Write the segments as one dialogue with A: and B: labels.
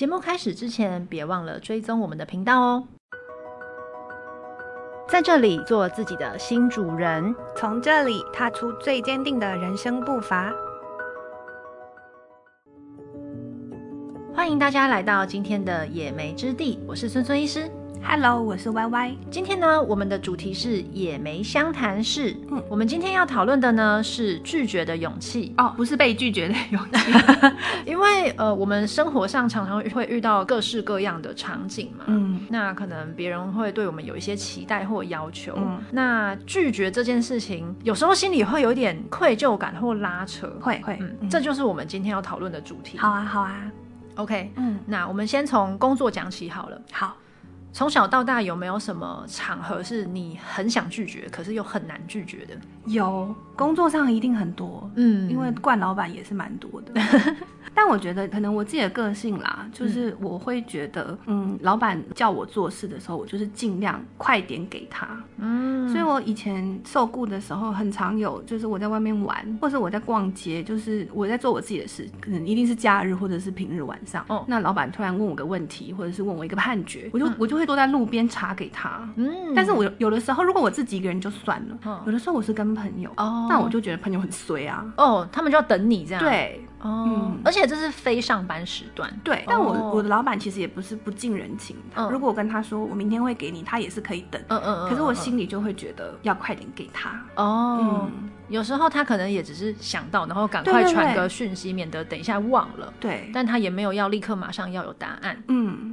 A: 节目开始之前，别忘了追踪我们的频道哦。在这里做自己的新主人，
B: 从这里踏出最坚定的人生步伐。
A: 欢迎大家来到今天的野莓之地，我是孙孙医师。
B: Hello，我是 Y Y。
A: 今天呢，我们的主题是野莓相谈室。嗯，我们今天要讨论的呢是拒绝的勇气
B: 哦，不是被拒绝的勇气。
A: 因为呃，我们生活上常常会遇到各式各样的场景嘛。嗯，那可能别人会对我们有一些期待或要求。嗯，那拒绝这件事情，有时候心里会有点愧疚感或拉扯。
B: 会会，
A: 嗯，这就是我们今天要讨论的主题。
B: 好啊，好啊。
A: OK，嗯，那我们先从工作讲起好了。
B: 好。
A: 从小到大有没有什么场合是你很想拒绝，可是又很难拒绝的？
B: 有，工作上一定很多，嗯，因为惯老板也是蛮多的。但我觉得可能我自己的个性啦，就是我会觉得，嗯，老板叫我做事的时候，我就是尽量快点给他，嗯。所以我以前受雇的时候，很常有，就是我在外面玩，或者我在逛街，就是我在做我自己的事，可能一定是假日或者是平日晚上。哦，那老板突然问我个问题，或者是问我一个判决，我就我就会坐在路边查给他。嗯，但是我有的时候，如果我自己一个人就算了，有的时候我是跟朋友，哦，那我就觉得朋友很衰啊。
A: 哦，他们就要等你这样。
B: 对。
A: 哦，嗯、而且这是非上班时段，
B: 对。但我、哦、我的老板其实也不是不近人情的，嗯、如果我跟他说我明天会给你，他也是可以等。嗯嗯嗯。可是我心里就会觉得要快点给他。哦。嗯
A: 有时候他可能也只是想到，然后赶快传个讯息，免得等一下忘了。
B: 对，
A: 但他也没有要立刻马上要有答案。
B: 嗯嗯，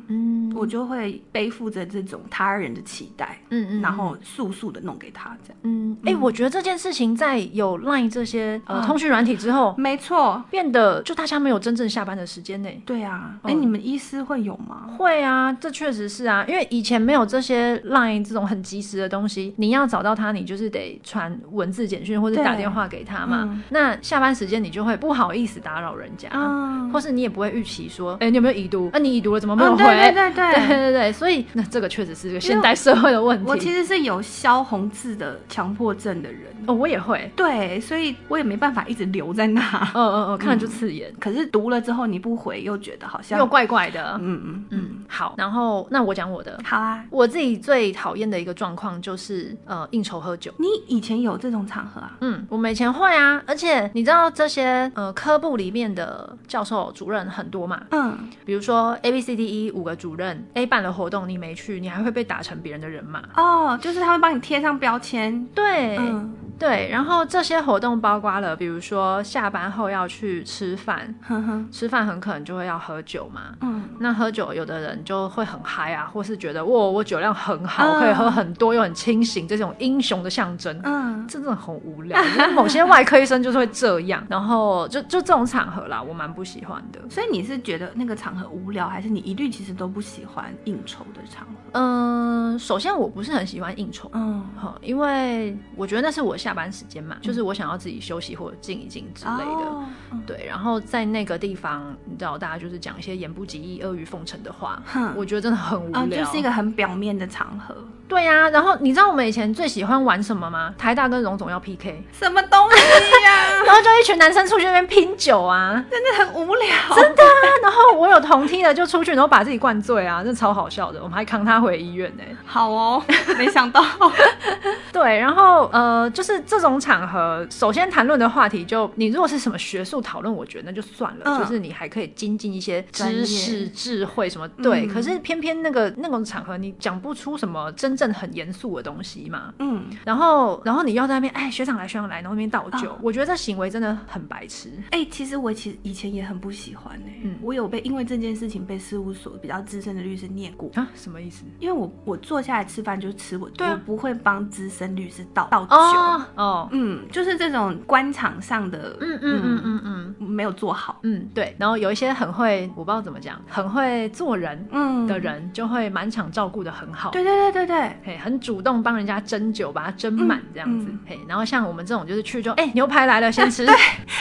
B: 我就会背负着这种他人的期待，嗯嗯，然后速速的弄给他这样。
A: 嗯，哎，我觉得这件事情在有 Line 这些呃通讯软体之后，
B: 没错，
A: 变得就大家没有真正下班的时间呢。
B: 对啊，哎，你们医师会有吗？
A: 会啊，这确实是啊，因为以前没有这些 Line 这种很及时的东西，你要找到他，你就是得传文字简讯或者打电话给他。嗯、那下班时间你就会不好意思打扰人家，嗯、或是你也不会预期说，哎、欸，你有没有已读？那、啊、你已读了怎么没有回？嗯、对对对对对对对，所以那这个确实是个现代社会的问题。
B: 我其实是有消红字的强迫症的人
A: 哦，我也会，
B: 对，所以我也没办法一直留在那。
A: 嗯嗯嗯，看了就刺眼。
B: 可是读了之后你不回，又觉得好像
A: 又怪怪的。嗯嗯嗯，好。然后那我讲我的，
B: 好啊。
A: 我自己最讨厌的一个状况就是呃应酬喝酒。
B: 你以前有这种场合啊？
A: 嗯，我们以前会啊，而且。你知道这些呃科部里面的教授主任很多嘛？嗯，比如说 A B C D E 五个主任，A 办的活动你没去，你还会被打成别人的人马。
B: 哦，就是他会帮你贴上标签。
A: 对。嗯对，然后这些活动包括了，比如说下班后要去吃饭，呵呵吃饭很可能就会要喝酒嘛。嗯，那喝酒有的人就会很嗨啊，或是觉得哇，我酒量很好，嗯、可以喝很多又很清醒，这种英雄的象征。嗯，真的很无聊。某些外科医生就是会这样，然后就就这种场合啦，我蛮不喜欢的。
B: 所以你是觉得那个场合无聊，还是你一律其实都不喜欢应酬的场合？
A: 嗯，首先我不是很喜欢应酬，嗯，因为我觉得那是我。下班时间嘛，就是我想要自己休息或者静一静之类的，哦、对。然后在那个地方，你知道，大家就是讲一些言不及义、阿谀奉承的话，哼我觉得真的很无聊，哦，
B: 就是一个很表面的场合。
A: 对呀、啊，然后你知道我们以前最喜欢玩什么吗？台大跟荣总要 PK，
B: 什么东西呀、啊？
A: 然后就一群男生出去那边拼酒啊，
B: 真的很无聊，
A: 真的啊。然后我有同梯的就出去，然后把自己灌醉啊，真的超好笑的。我们还扛他回医院呢。
B: 好哦，没想到。
A: 对，然后呃，就是这种场合，首先谈论的话题就你如果是什么学术讨论，我觉得那就算了，嗯、就是你还可以精进一些知识、智慧什么。对，嗯、可是偏偏那个那种场合，你讲不出什么真正很严肃的东西嘛。嗯，然后然后你要在那边，哎，学长来，学长来，然后那边倒酒，嗯、我觉得这行为真的很白痴。
B: 哎，其实我其实以前也很不喜欢呢。嗯，我有被因为这件事情被事务所比较资深的律师念过
A: 啊？什么意思？
B: 因为我我坐下来吃饭就是吃我，对、啊，我不会帮资深律师倒倒酒。哦，哦，嗯，就是这种官场上的，嗯嗯嗯嗯嗯，没有做好。
A: 嗯，对。然后有一些很会，我不知道怎么讲，很会做人，嗯的人，就会满场照顾的很好。
B: 对对对对对，嘿
A: 很主动帮人家斟酒，把它斟满这样子。嘿，然后像我们这种就是去就，哎，牛排来了，先吃，
B: 对，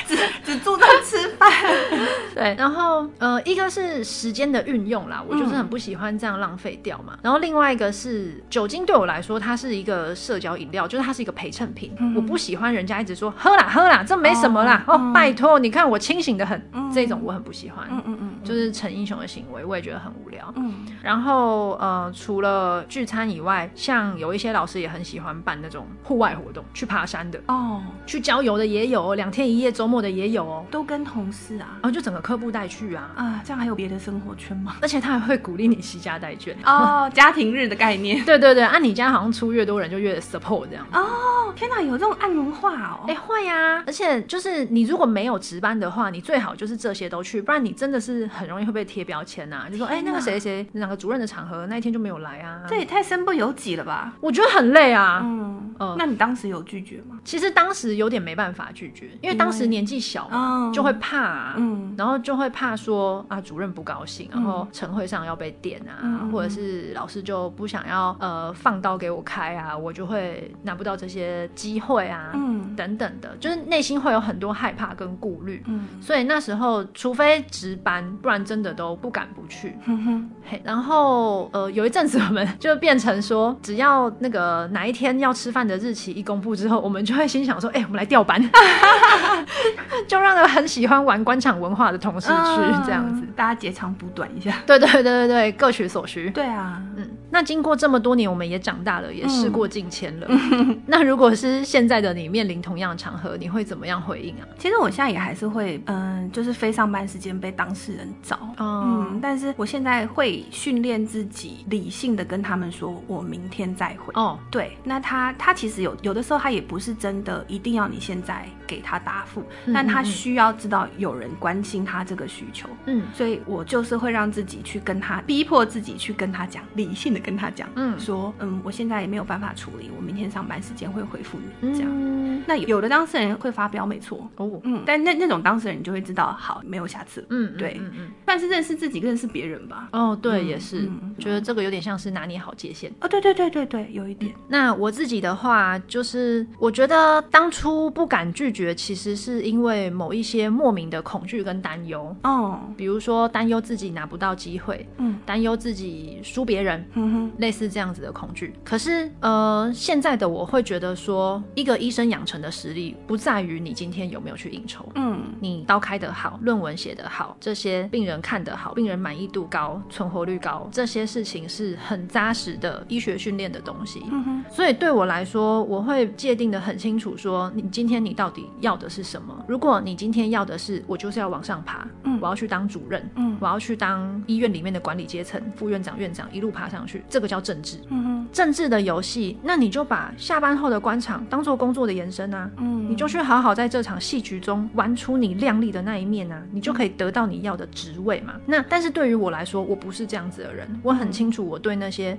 B: 只只注重吃饭。
A: 对，然后呃，一个是时间的运用啦，我就是很不喜欢这样浪费掉嘛。嗯、然后另外一个是酒精对我来说，它是一个社交饮料，就是它是一个陪衬品。嗯、我不喜欢人家一直说喝啦喝啦，这没什么啦。哦，哦拜托，你看我清醒的很，嗯、这种我很不喜欢。嗯嗯嗯，就是逞英雄的行为，我也觉得很无聊。嗯，然后呃，除了聚餐以外，像有一些老师也很喜欢办那种户外活动，去爬山的。哦，去郊游的也有，两天一夜周末的也有。哦，
B: 都跟同事啊，
A: 然后就整个科部带去啊。
B: 啊，这样还有别的生活圈吗？
A: 而且他还会鼓励你携家带眷。
B: 哦，家庭日的概念，
A: 对 对对，按、啊、你家好像出越多人就越 support 这样。
B: 哦，天哪，有这种暗文化哦，
A: 哎会呀，而且就是你如果没有值班的话，你最好就是这些都去，不然你真的是很容易会被贴标签呐、啊，就说哎、欸、那个谁谁哪个主任的场合那一天就没有来啊，
B: 这也太身不由己了吧？
A: 我觉得很累啊。嗯，
B: 呃，那你当时有拒绝吗？
A: 其实当时有点没办法拒绝，因为当时年纪小嘛，就会怕啊，嗯，然后就会怕说啊，主任不高兴，然后晨会上要被点啊，或者是老师就不想要呃放刀给我开啊，我就会拿不到这些机会啊，嗯，等等的，就是内心会有很多害怕跟顾虑，嗯，所以那时候除非值班，不然真的都不敢不去，嗯哼，嘿，然后呃有一阵子我们就变成说只要那个。呃，哪一天要吃饭的日期一公布之后，我们就会心想说：“哎、欸，我们来调班，就让那很喜欢玩官场文化的同事去这样子，
B: 大家截长补短一下。”
A: 对对对对对，各取所需。
B: 对啊，
A: 嗯。那经过这么多年，我们也长大了，也事过境迁了。嗯、那如果是现在的你面临同样的场合，你会怎么样回应啊？
B: 其实我现在也还是会，嗯、呃，就是非上班时间被当事人找，哦、嗯，但是我现在会训练自己理性的跟他们说，我明天再回。哦，对，那他他其实有有的时候他也不是真的一定要你现在给他答复，嗯、但他需要知道有人关心他这个需求，嗯，所以我就是会让自己去跟他逼迫自己去跟他讲理性。跟他讲，嗯，说，嗯，我现在也没有办法处理，我明天上班时间会回复你，这样。嗯、那有的当事人会发飙，没错，哦，嗯，但那那种当事人你就会知道，好，没有下次，嗯，对，嗯嗯，但是认识自己，认识别人吧。
A: 哦，对，嗯、也是，嗯、觉得这个有点像是拿捏好界限。
B: 哦，对对对对对，有一点。
A: 那我自己的话，就是我觉得当初不敢拒绝，其实是因为某一些莫名的恐惧跟担忧。哦，比如说担忧自己拿不到机会，嗯，担忧自己输别人，嗯。嗯、类似这样子的恐惧，可是呃，现在的我会觉得说，一个医生养成的实力不在于你今天有没有去应酬，嗯，你刀开得好，论文写得好，这些病人看得好，病人满意度高，存活率高，这些事情是很扎实的医学训练的东西。嗯哼，所以对我来说，我会界定的很清楚，说你今天你到底要的是什么？如果你今天要的是我就是要往上爬，嗯，我要去当主任，嗯，我要去当医院里面的管理阶层，副院长、院长一路爬上去。这个叫政治，嗯哼，政治的游戏，那你就把下班后的官场当做工作的延伸啊，嗯，你就去好好在这场戏剧中玩出你亮丽的那一面啊，你就可以得到你要的职位嘛。那但是对于我来说，我不是这样子的人，我很清楚我对那些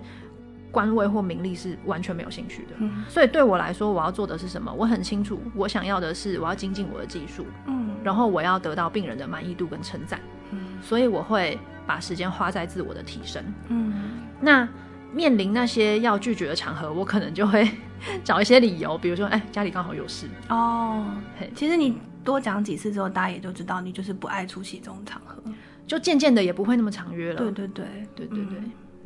A: 官位或名利是完全没有兴趣的，嗯，所以对我来说，我要做的是什么？我很清楚，我想要的是我要精进我的技术，嗯，然后我要得到病人的满意度跟称赞，嗯，所以我会把时间花在自我的提升，嗯。那面临那些要拒绝的场合，我可能就会 找一些理由，比如说，哎、欸，家里刚好有事哦。
B: 嘿其实你多讲几次之后，大家也就知道你就是不爱出席这种场合，
A: 就渐渐的也不会那么常约了。
B: 对对对对对对。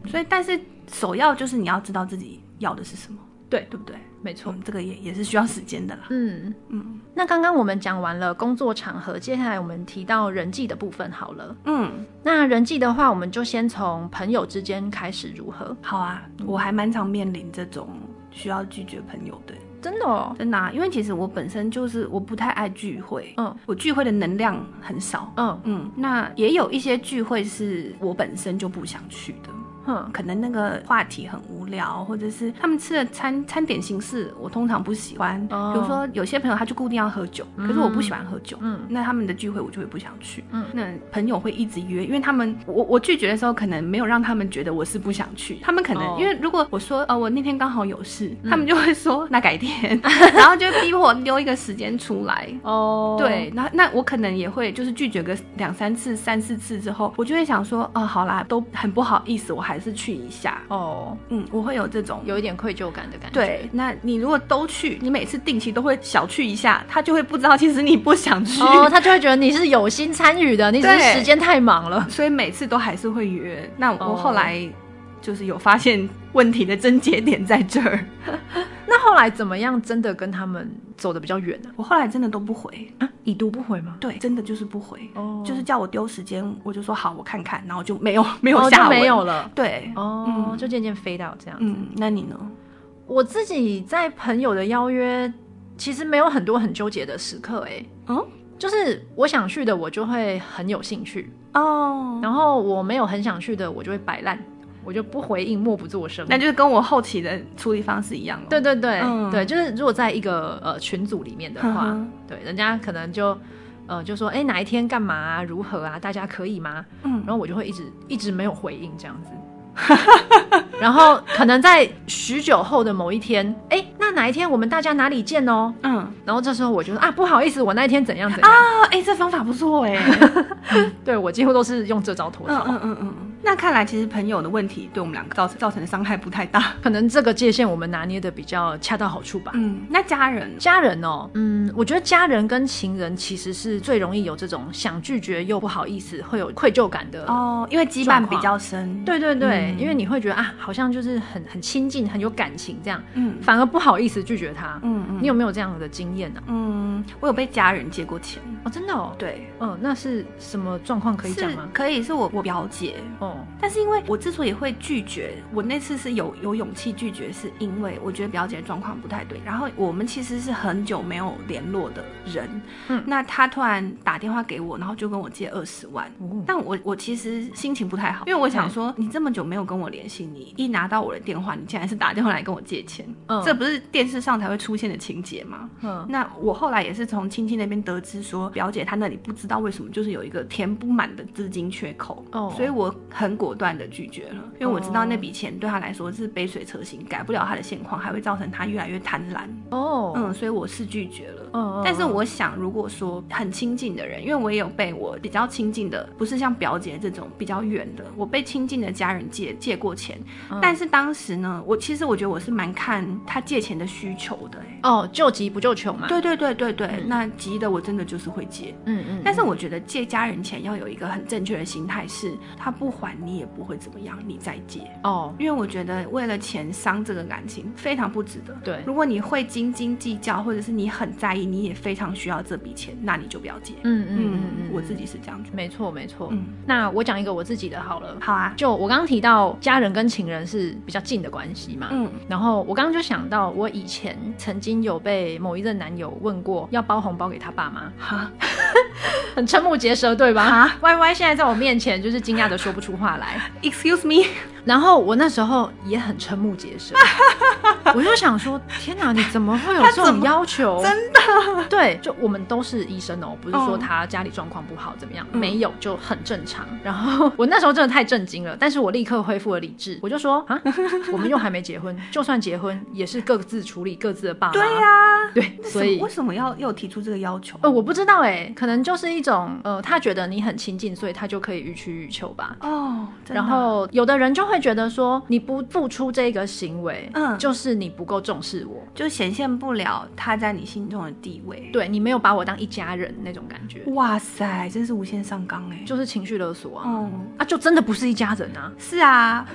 A: 嗯、
B: 所以，但是首要就是你要知道自己要的是什么，
A: 对
B: 对不对？
A: 没错、
B: 嗯，这个也也是需要时间的啦。嗯嗯，
A: 嗯，那刚刚我们讲完了工作场合，接下来我们提到人际的部分好了。嗯，那人际的话，我们就先从朋友之间开始如何？
B: 好啊，我还蛮常面临这种需要拒绝朋友的，
A: 真的哦，
B: 真的啊，因为其实我本身就是我不太爱聚会，嗯，我聚会的能量很少，嗯嗯，那也有一些聚会是我本身就不想去的。哼，可能那个话题很无聊，或者是他们吃的餐餐点形式，我通常不喜欢。比如说，有些朋友他就固定要喝酒，可是我不喜欢喝酒。嗯，那他们的聚会我就会不想去。嗯，那朋友会一直约，因为他们我我拒绝的时候，可能没有让他们觉得我是不想去。他们可能因为如果我说呃，我那天刚好有事，他们就会说那改天，然后就逼我留一个时间出来。哦，对，那那我可能也会就是拒绝个两三次、三四次之后，我就会想说哦，好啦，都很不好意思，我还。还是去一下
A: 哦。
B: 嗯，我会有这种
A: 有一点愧疚感的感觉。
B: 对，那你如果都去，你每次定期都会小去一下，他就会不知道其实你不想去，
A: 哦，他就会觉得你是有心参与的，你只是时间太忙了，
B: 所以每次都还是会约。那我后来就是有发现问题的症结点在这儿。
A: 那后来怎么样？真的跟他们走的比较远呢？
B: 我后来真的都不回
A: 啊，已读不回吗？
B: 对，真的就是不回，
A: 哦，
B: 就是叫我丢时间，我就说好，我看看，然后就没有 没有下文，
A: 哦，就没有了。
B: 对，
A: 哦，嗯，就渐渐飞到这样子。
B: 嗯，那你呢？
A: 我自己在朋友的邀约，其实没有很多很纠结的时刻，哎，嗯，就是我想去的，我就会很有兴趣哦，然后我没有很想去的，我就会摆烂。我就不回应，默不作声。
B: 那就是跟我后期的处理方式一样。
A: 对对对，嗯、对，就是如果在一个呃群组里面的话，对，人家可能就呃就说，哎，哪一天干嘛啊？如何啊？大家可以吗？嗯，然后我就会一直一直没有回应这样子。然后可能在许久后的某一天，哎，那哪一天我们大家哪里见哦？嗯，然后这时候我就说啊，不好意思，我那一天怎样怎样
B: 啊？哎，这方法不错哎。
A: 对，我几乎都是用这招脱逃。
B: 嗯嗯嗯嗯。那看来其实朋友的问题对我们两个造成造成的伤害不太大，
A: 可能这个界限我们拿捏的比较恰到好处吧。
B: 嗯，那家人，
A: 家人哦，嗯，我觉得家人跟情人其实是最容易有这种想拒绝又不好意思，会有愧疚感的
B: 哦，因为羁绊比较深。
A: 对对对，嗯、因为你会觉得啊，好像就是很很亲近，很有感情这样，嗯，反而不好意思拒绝他。嗯嗯，你有没有这样的经验呢、啊？
B: 嗯，我有被家人借过钱
A: 哦，真的哦。
B: 对，
A: 嗯，那是什么状况可以讲吗？
B: 可以，是我我表姐哦，但是因为。我之所以会拒绝，我那次是有有勇气拒绝，是因为我觉得表姐的状况不太对。然后我们其实是很久没有联络的人，嗯，那他突然打电话给我，然后就跟我借二十万，嗯、但我我其实心情不太好，因为我想说，你这么久没有跟我联系，你一拿到我的电话，你竟然是打电话来跟我借钱，嗯，这不是电视上才会出现的情节吗？嗯，那我后来也是从亲戚那边得知说，表姐她那里不知道为什么就是有一个填不满的资金缺口，哦，所以我很果断的拒。绝了，因为我知道那笔钱对她来说是杯水车薪，改不了她的现况，还会造成她越来越贪婪。哦，嗯，所以我是拒绝了。嗯，但是我想，如果说很亲近的人，因为我也有被我比较亲近的，不是像表姐这种比较远的，我被亲近的家人借借过钱。但是当时呢，我其实我觉得我是蛮看他借钱的需求的。
A: 哦，救急不救穷嘛。
B: 对对对对对，那急的我真的就是会借。嗯嗯。但是我觉得借家人钱要有一个很正确的心态，是他不还你也不会怎么样，你再借哦，因为我觉得为了钱伤这个感情非常不值得。对，如果你会斤斤计较，或者是你很在意，你也非常需要这笔钱，那你就不要借。嗯嗯嗯嗯，我自己是这样子。
A: 没错没错。嗯，那我讲一个我自己的好了。
B: 好啊，
A: 就我刚刚提到家人跟情人是比较近的关系嘛。嗯，然后我刚刚就想到，我以前曾经有被某一任男友问过要包红包给他爸妈。哈，很瞠目结舌，对吧？啊，Y Y 现在在我面前就是惊讶的说不出话来。
B: Excuse me。
A: 然后我那时候也很瞠目结舌，我就想说：天哪，你怎么会有这种要求？
B: 真的？
A: 对，就我们都是医生哦，不是说他家里状况不好怎么样，嗯、没有就很正常。然后我那时候真的太震惊了，但是我立刻恢复了理智，我就说：啊，我们又还没结婚，就算结婚也是各自处理各自的爸妈。
B: 对呀、啊，
A: 对，所以
B: 为什么要又提出这个要求？
A: 呃，我不知道哎，可能就是一种呃，他觉得你很亲近，所以他就可以予取予求吧。哦，然后有的人就。会觉得说你不付出这个行为，嗯，就是你不够重视我，
B: 就显现不了他在你心中的地位，
A: 对，你没有把我当一家人那种感觉。
B: 哇塞，真是无限上纲哎，
A: 就是情绪勒索啊，嗯啊，就真的不是一家人啊。
B: 是啊，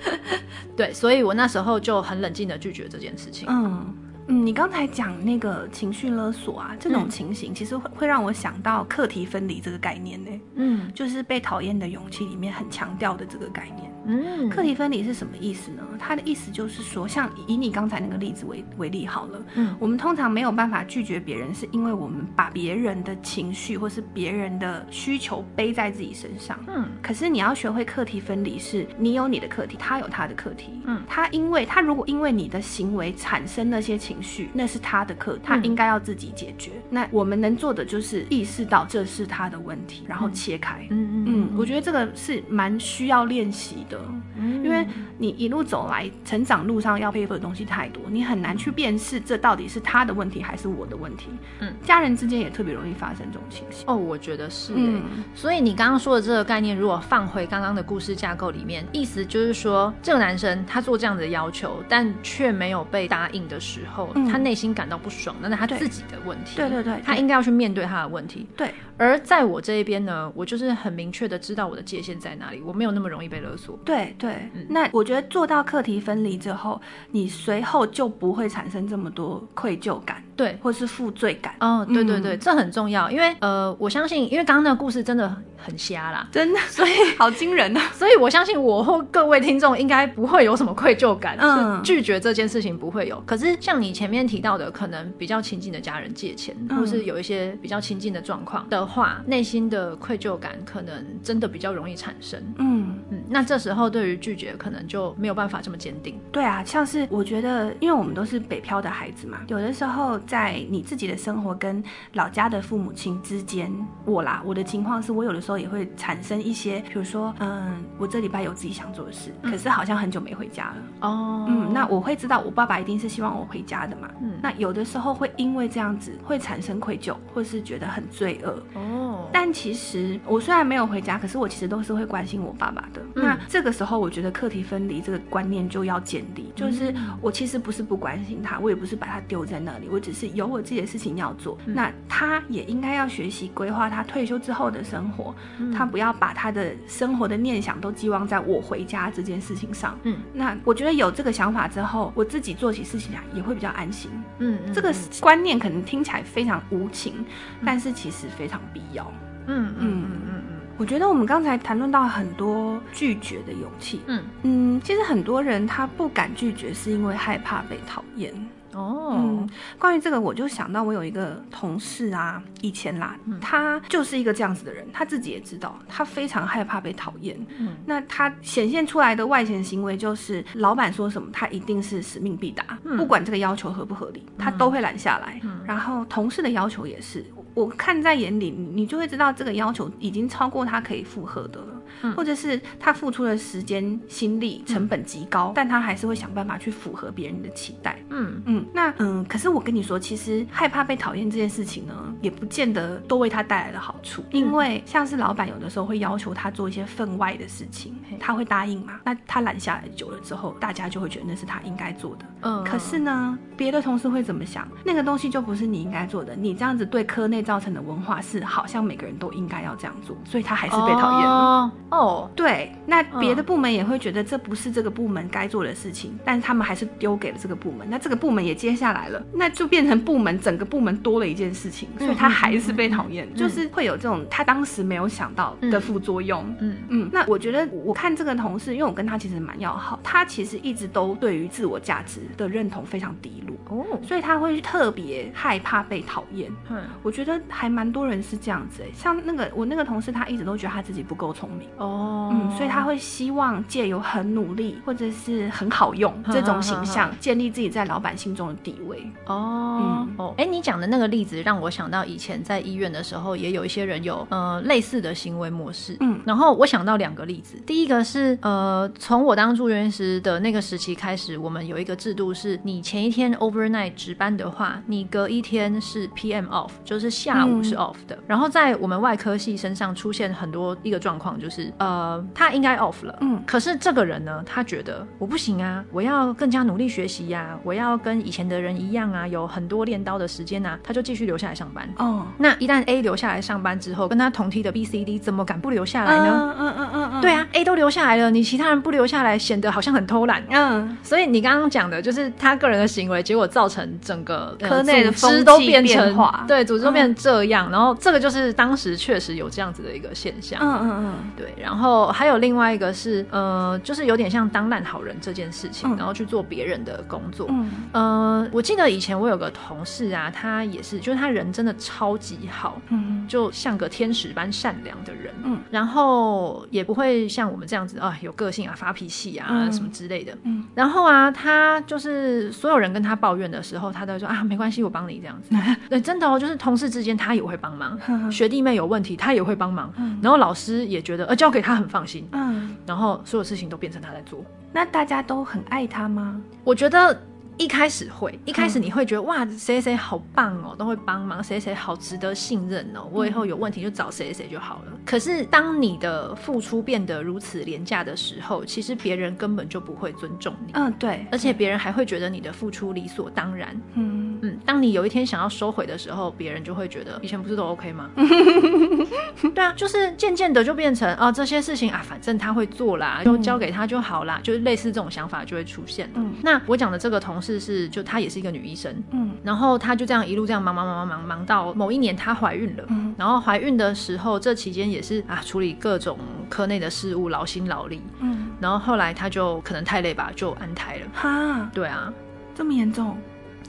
A: 对，所以我那时候就很冷静的拒绝这件事情。
B: 嗯。嗯，你刚才讲那个情绪勒索啊，这种情形其实会会让我想到课题分离这个概念呢。嗯，就是被讨厌的勇气里面很强调的这个概念。嗯，课题分离是什么意思呢？它的意思就是说，像以你刚才那个例子为为例好了。嗯，我们通常没有办法拒绝别人，是因为我们把别人的情绪或是别人的需求背在自己身上。嗯，可是你要学会课题分离，是你有你的课题，他有他的课题。嗯，他因为他如果因为你的行为产生那些情情绪，那是他的课，他应该要自己解决。嗯、那我们能做的就是意识到这是他的问题，然后切开。嗯，嗯，我觉得这个是蛮需要练习的，嗯、因为你一路走来，成长路上要背负的东西太多，你很难去辨识这到底是他的问题还是我的问题。嗯，家人之间也特别容易发生这种情形。
A: 哦，我觉得是、欸。嗯，所以你刚刚说的这个概念，如果放回刚刚的故事架构里面，意思就是说，这个男生他做这样子的要求，但却没有被答应的时候，嗯、他内心感到不爽，那是他自己的问题。
B: 对对对，对，
A: 他应该要去面对他的问题。
B: 对。
A: 而在我这一边呢，我就是很明确的知道我的界限在哪里，我没有那么容易被勒索。
B: 对对，嗯、那我觉得做到课题分离之后，你随后就不会产生这么多愧疚感，
A: 对，
B: 或是负罪感。
A: 哦，对对对，嗯、这很重要，因为呃，我相信，因为刚刚那个故事真的很瞎啦，
B: 真的，所以好惊人啊！
A: 所以我相信我或各位听众应该不会有什么愧疚感，嗯，拒绝这件事情不会有。可是像你前面提到的，可能比较亲近的家人借钱，嗯、或是有一些比较亲近的状况的话，内心的愧疚感可能真的比较容易产生。嗯嗯，那这时候对于拒绝可能就没有办法这么坚定。
B: 对啊，像是我觉得，因为我们都是北漂的孩子嘛，有的时候在你自己的生活跟老家的父母亲之间，我啦，我的情况是我有的时候也会产生一些，比如说，嗯，我这礼拜有自己想做的事，可是好像很久没回家了。哦，嗯，那我会知道我爸爸一定是希望我回家的嘛。嗯，那有的时候会因为这样子会产生愧疚，或是觉得很罪恶。哦，但其实我虽然没有回家，可是我其实都是会关心我爸爸的。嗯，那这个时候我觉得课题分离这个观念就要建立，就是我其实不是不关心他，我也不是把他丢在那里，我只是有我自己的事情要做。嗯，那他也应该要学习规划他退休之后的生活。他不要把他的生活的念想都寄望在我回家这件事情上。嗯，那我觉得有这个想法之后，我自己做起事情来也会比较安心。嗯，嗯，这个观念可能听起来非常无情，嗯，但是其实非常必要。嗯嗯嗯嗯嗯，我觉得我们刚才谈论到很多拒绝的勇气。嗯嗯，其实很多人他不敢拒绝，是因为害怕被讨厌。哦，嗯，关于这个，我就想到我有一个同事啊，以前啦，嗯、他就是一个这样子的人，他自己也知道，他非常害怕被讨厌。嗯，那他显现出来的外显行为就是，老板说什么，他一定是使命必达，嗯、不管这个要求合不合理，他都会拦下来。嗯，然后同事的要求也是，我看在眼里，你就会知道这个要求已经超过他可以负荷的了。或者是他付出的时间、心力成本极高，嗯、但他还是会想办法去符合别人的期待。嗯嗯，那嗯，可是我跟你说，其实害怕被讨厌这件事情呢，也不见得都为他带来了好处。因为像是老板有的时候会要求他做一些分外的事情，他会答应嘛？那他揽下来久了之后，大家就会觉得那是他应该做的。嗯，可是呢，别的同事会怎么想？那个东西就不是你应该做的。你这样子对科内造成的文化是，好像每个人都应该要这样做，所以他还是被讨厌了。哦哦，对，那别的部门也会觉得这不是这个部门该做的事情，但是他们还是丢给了这个部门，那这个部门也接下来了，那就变成部门整个部门多了一件事情，所以他还是被讨厌，就是会有这种他当时没有想到的副作用。嗯嗯，那我觉得我看这个同事，因为我跟他其实蛮要好，他其实一直都对于自我价值的认同非常低落哦，所以他会特别害怕被讨厌。嗯，我觉得还蛮多人是这样子，像那个我那个同事，他一直都觉得他自己不够聪明。哦，嗯，所以他会希望借由很努力或者是很好用这种形象，建立自己在老板心中的地位。哦，嗯、哦，哎，你讲的那个例子让我想到以前在医院的时候，也有一些人有呃类似的行为模式。嗯，然后我想到两个例子，第一个是呃，从我当住院时的那个时期开始，我们有一个制度是，你前一天 overnight 值班的话，你隔一天是 PM off，就是下午是 off 的。嗯、然后在我们外科系身上出现很多一个状况，就是。呃，他应该 off 了，嗯，可是这个人呢，他觉得我不行啊，我要更加努力学习呀，我要跟以前的人一样啊，有很多练刀的时间啊，他就继续留下来上班。哦，那一旦 A 留下来上班之后，跟他同梯的 B、C、D 怎么敢不留下来呢？嗯嗯嗯嗯，对啊，A 都留下来了，你其他人不留下来，显得好像很偷懒。嗯，所以你刚刚讲的就是他个人的行为，结果造成整个科内的风气都变成对，组织都变成这样，然后这个就是当时确实有这样子的一个现象。嗯嗯嗯，对。然后还有另外一个是，呃，就是有点像当烂好人这件事情，嗯、然后去做别人的工作。嗯、
A: 呃，我记得以前我有个同事啊，他也是，就是他人真的超级好，嗯，就像个天使般善良的人，嗯，然后也不会像我们这样子啊，有个性啊，发脾气啊、嗯、什么之类的，嗯，然后啊，他就是所有人跟他抱怨的时候，他都会说啊，没关系，我帮你这样子，对，真的哦，就是同事之间他也会帮忙，学弟妹有问题他也会帮忙，然后老师也觉得呃交给他很放心，嗯，然后所有事情都变成他在做，
B: 那大家都很爱他吗？
A: 我觉得。一开始会，一开始你会觉得、嗯、哇，谁谁好棒哦，都会帮忙，谁谁好值得信任哦，我以后有问题就找谁谁就好了。嗯、可是当你的付出变得如此廉价的时候，其实别人根本就不会尊重你。
B: 嗯，对，
A: 而且别人还会觉得你的付出理所当然。嗯嗯，当你有一天想要收回的时候，别人就会觉得以前不是都 OK 吗？对啊，就是渐渐的就变成啊，这些事情啊，反正他会做啦，就交给他就好啦，嗯、就是类似这种想法就会出现。嗯，那我讲的这个同事是，就她也是一个女医生，嗯，然后她就这样一路这样忙忙忙忙忙忙到某一年她怀孕了，嗯，然后怀孕的时候这期间也是啊处理各种科内的事务，劳心劳力，嗯，然后后来她就可能太累吧，就安胎了，哈，对啊，
B: 这么严重，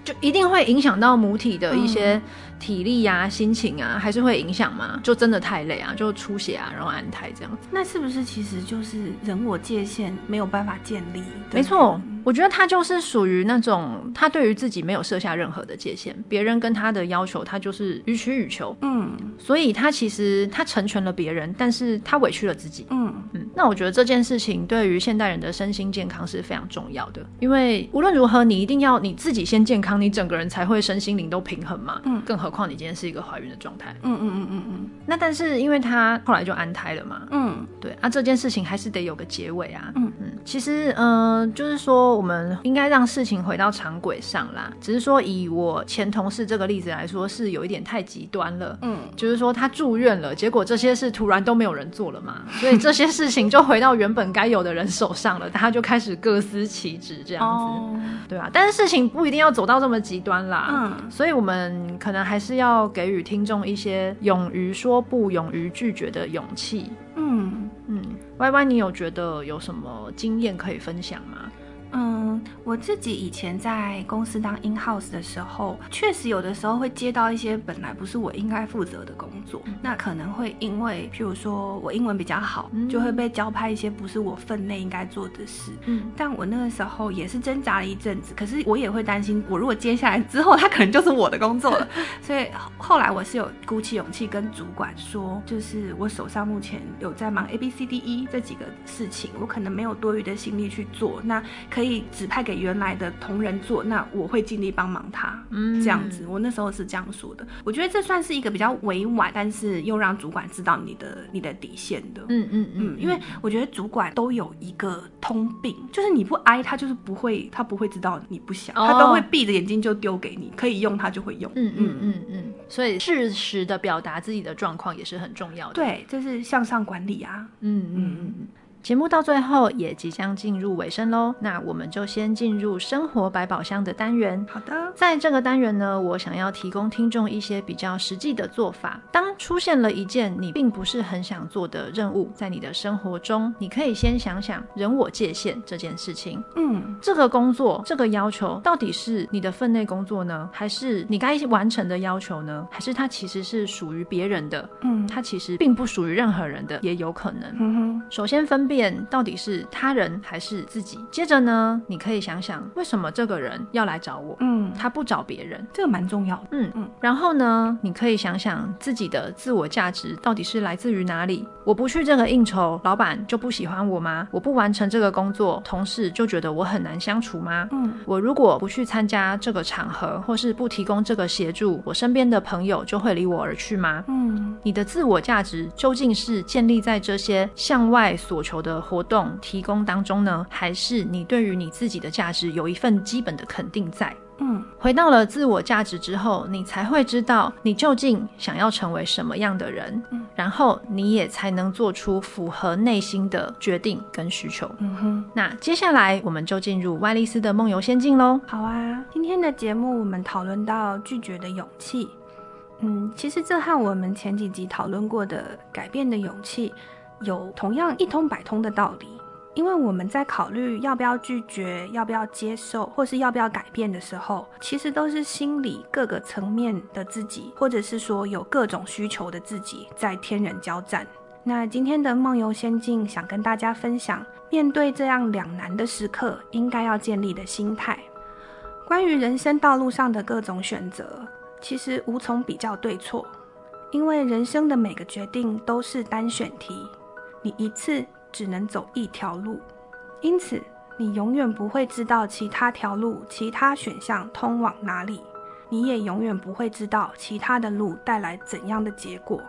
A: 就一定会影响到母体的一些。体力呀、啊、心情啊，还是会影响吗？就真的太累啊，就出血啊，然后安胎这样子。
B: 那是不是其实就是人我界限没有办法建立？
A: 没错，我觉得他就是属于那种他对于自己没有设下任何的界限，别人跟他的要求，他就是予取予求。嗯，所以他其实他成全了别人，但是他委屈了自己。嗯嗯。那我觉得这件事情对于现代人的身心健康是非常重要的，因为无论如何，你一定要你自己先健康，你整个人才会身心灵都平衡嘛。嗯，更何。况你今天是一个怀孕的状态，嗯嗯嗯嗯嗯，那但是因为他后来就安胎了嘛，嗯，对啊，这件事情还是得有个结尾啊，嗯嗯，其实嗯、呃，就是说我们应该让事情回到常轨上啦，只是说以我前同事这个例子来说，是有一点太极端了，嗯，就是说他住院了，结果这些事突然都没有人做了嘛，所以这些事情就回到原本该有的人手上了，他就开始各司其职这样子，哦、对吧、啊？但是事情不一定要走到这么极端啦，嗯，所以我们可能还是。是要给予听众一些勇于说不、勇于拒绝的勇气。嗯嗯，Y Y，你有觉得有什么经验可以分享吗？
B: 嗯，我自己以前在公司当 in house 的时候，确实有的时候会接到一些本来不是我应该负责的工作，嗯、那可能会因为，譬如说我英文比较好，嗯、就会被交派一些不是我分内应该做的事。嗯，但我那个时候也是挣扎了一阵子，可是我也会担心，我如果接下来之后，他可能就是我的工作了。所以后来我是有鼓起勇气跟主管说，就是我手上目前有在忙 A B C D E 这几个事情，我可能没有多余的心力去做，那可以。可以指派给原来的同仁做，那我会尽力帮忙他。嗯，这样子，我那时候是这样说的。我觉得这算是一个比较委婉，但是又让主管知道你的你的底线的。嗯嗯嗯，因为我觉得主管都有一个通病，就是你不挨他，就是不会，他不会知道你不想，他都会闭着眼睛就丢给你，可以用他就会用。嗯嗯嗯嗯，
A: 所以适时的表达自己的状况也是很重要的。
B: 对，这是向上管理啊。嗯嗯嗯。
A: 节目到最后也即将进入尾声喽，那我们就先进入生活百宝箱的单元。
B: 好的，
A: 在这个单元呢，我想要提供听众一些比较实际的做法。当出现了一件你并不是很想做的任务，在你的生活中，你可以先想想人我界限这件事情。嗯，这个工作，这个要求，到底是你的分内工作呢，还是你该完成的要求呢？还是它其实是属于别人的？嗯，它其实并不属于任何人的，也有可能。嗯哼，首先分辨。到底是他人还是自己？接着呢，你可以想想为什么这个人要来找我？嗯，他不找别人，
B: 这个蛮重要的。
A: 嗯嗯。然后呢，你可以想想自己的自我价值到底是来自于哪里？我不去这个应酬，老板就不喜欢我吗？我不完成这个工作，同事就觉得我很难相处吗？嗯，我如果不去参加这个场合，或是不提供这个协助，我身边的朋友就会离我而去吗？嗯，你的自我价值究竟是建立在这些向外所求的活动提供当中呢，还是你对于你自己的价值有一份基本的肯定在？嗯，回到了自我价值之后，你才会知道你究竟想要成为什么样的人，嗯，然后你也才能做出符合内心的决定跟需求。嗯哼，那接下来我们就进入歪丽斯的梦游仙境喽。
B: 好啊，今天的节目我们讨论到拒绝的勇气。嗯，其实这和我们前几集讨论过的改变的勇气。有同样一通百通的道理，因为我们在考虑要不要拒绝、要不要接受，或是要不要改变的时候，其实都是心理各个层面的自己，或者是说有各种需求的自己在天人交战。那今天的梦游仙境想跟大家分享，面对这样两难的时刻，应该要建立的心态。关于人生道路上的各种选择，其实无从比较对错，因为人生的每个决定都是单选题，你一次。只能走一条路，因此你永远不会知道其他条路、其他选项通往哪里，你也永远不会知道其他的路带来怎样的结果。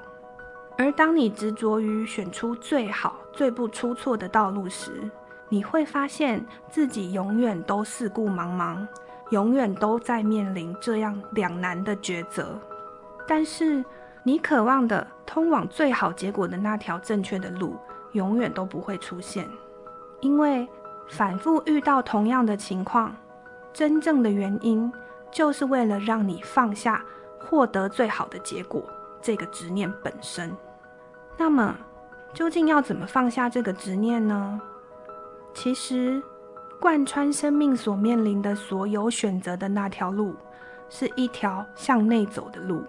B: 而当你执着于选出最好、最不出错的道路时，你会发现自己永远都四顾茫茫，永远都在面临这样两难的抉择。但是你渴望的通往最好结果的那条正确的路，永远都不会出现，因为反复遇到同样的情况，真正的原因就是为了让你放下获得最好的结果这个执念本身。那么，究竟要怎么放下这个执念呢？其实，贯穿生命所面临的所有选择的那条路，是一条向内走的路。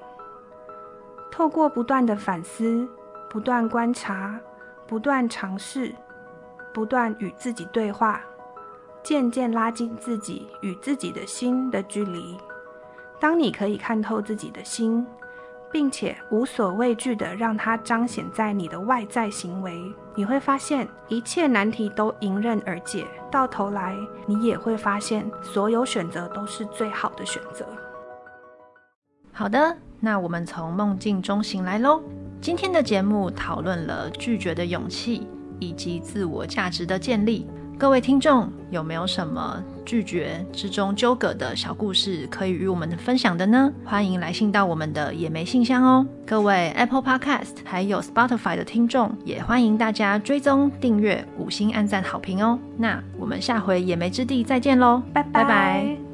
B: 透过不断的反思，不断观察。不断尝试，不断与自己对话，渐渐拉近自己与自己的心的距离。当你可以看透自己的心，并且无所畏惧地让它彰显在你的外在行为，你会发现一切难题都迎刃而解。到头来，你也会发现所有选择都是最好的选择。
A: 好的，那我们从梦境中醒来喽。今天的节目讨论了拒绝的勇气以及自我价值的建立。各位听众有没有什么拒绝之中纠葛的小故事可以与我们分享的呢？欢迎来信到我们的野莓信箱哦。各位 Apple Podcast 还有 Spotify 的听众，也欢迎大家追踪、订阅、五星按赞、好评哦。那我们下回野莓之地再见喽，拜拜拜。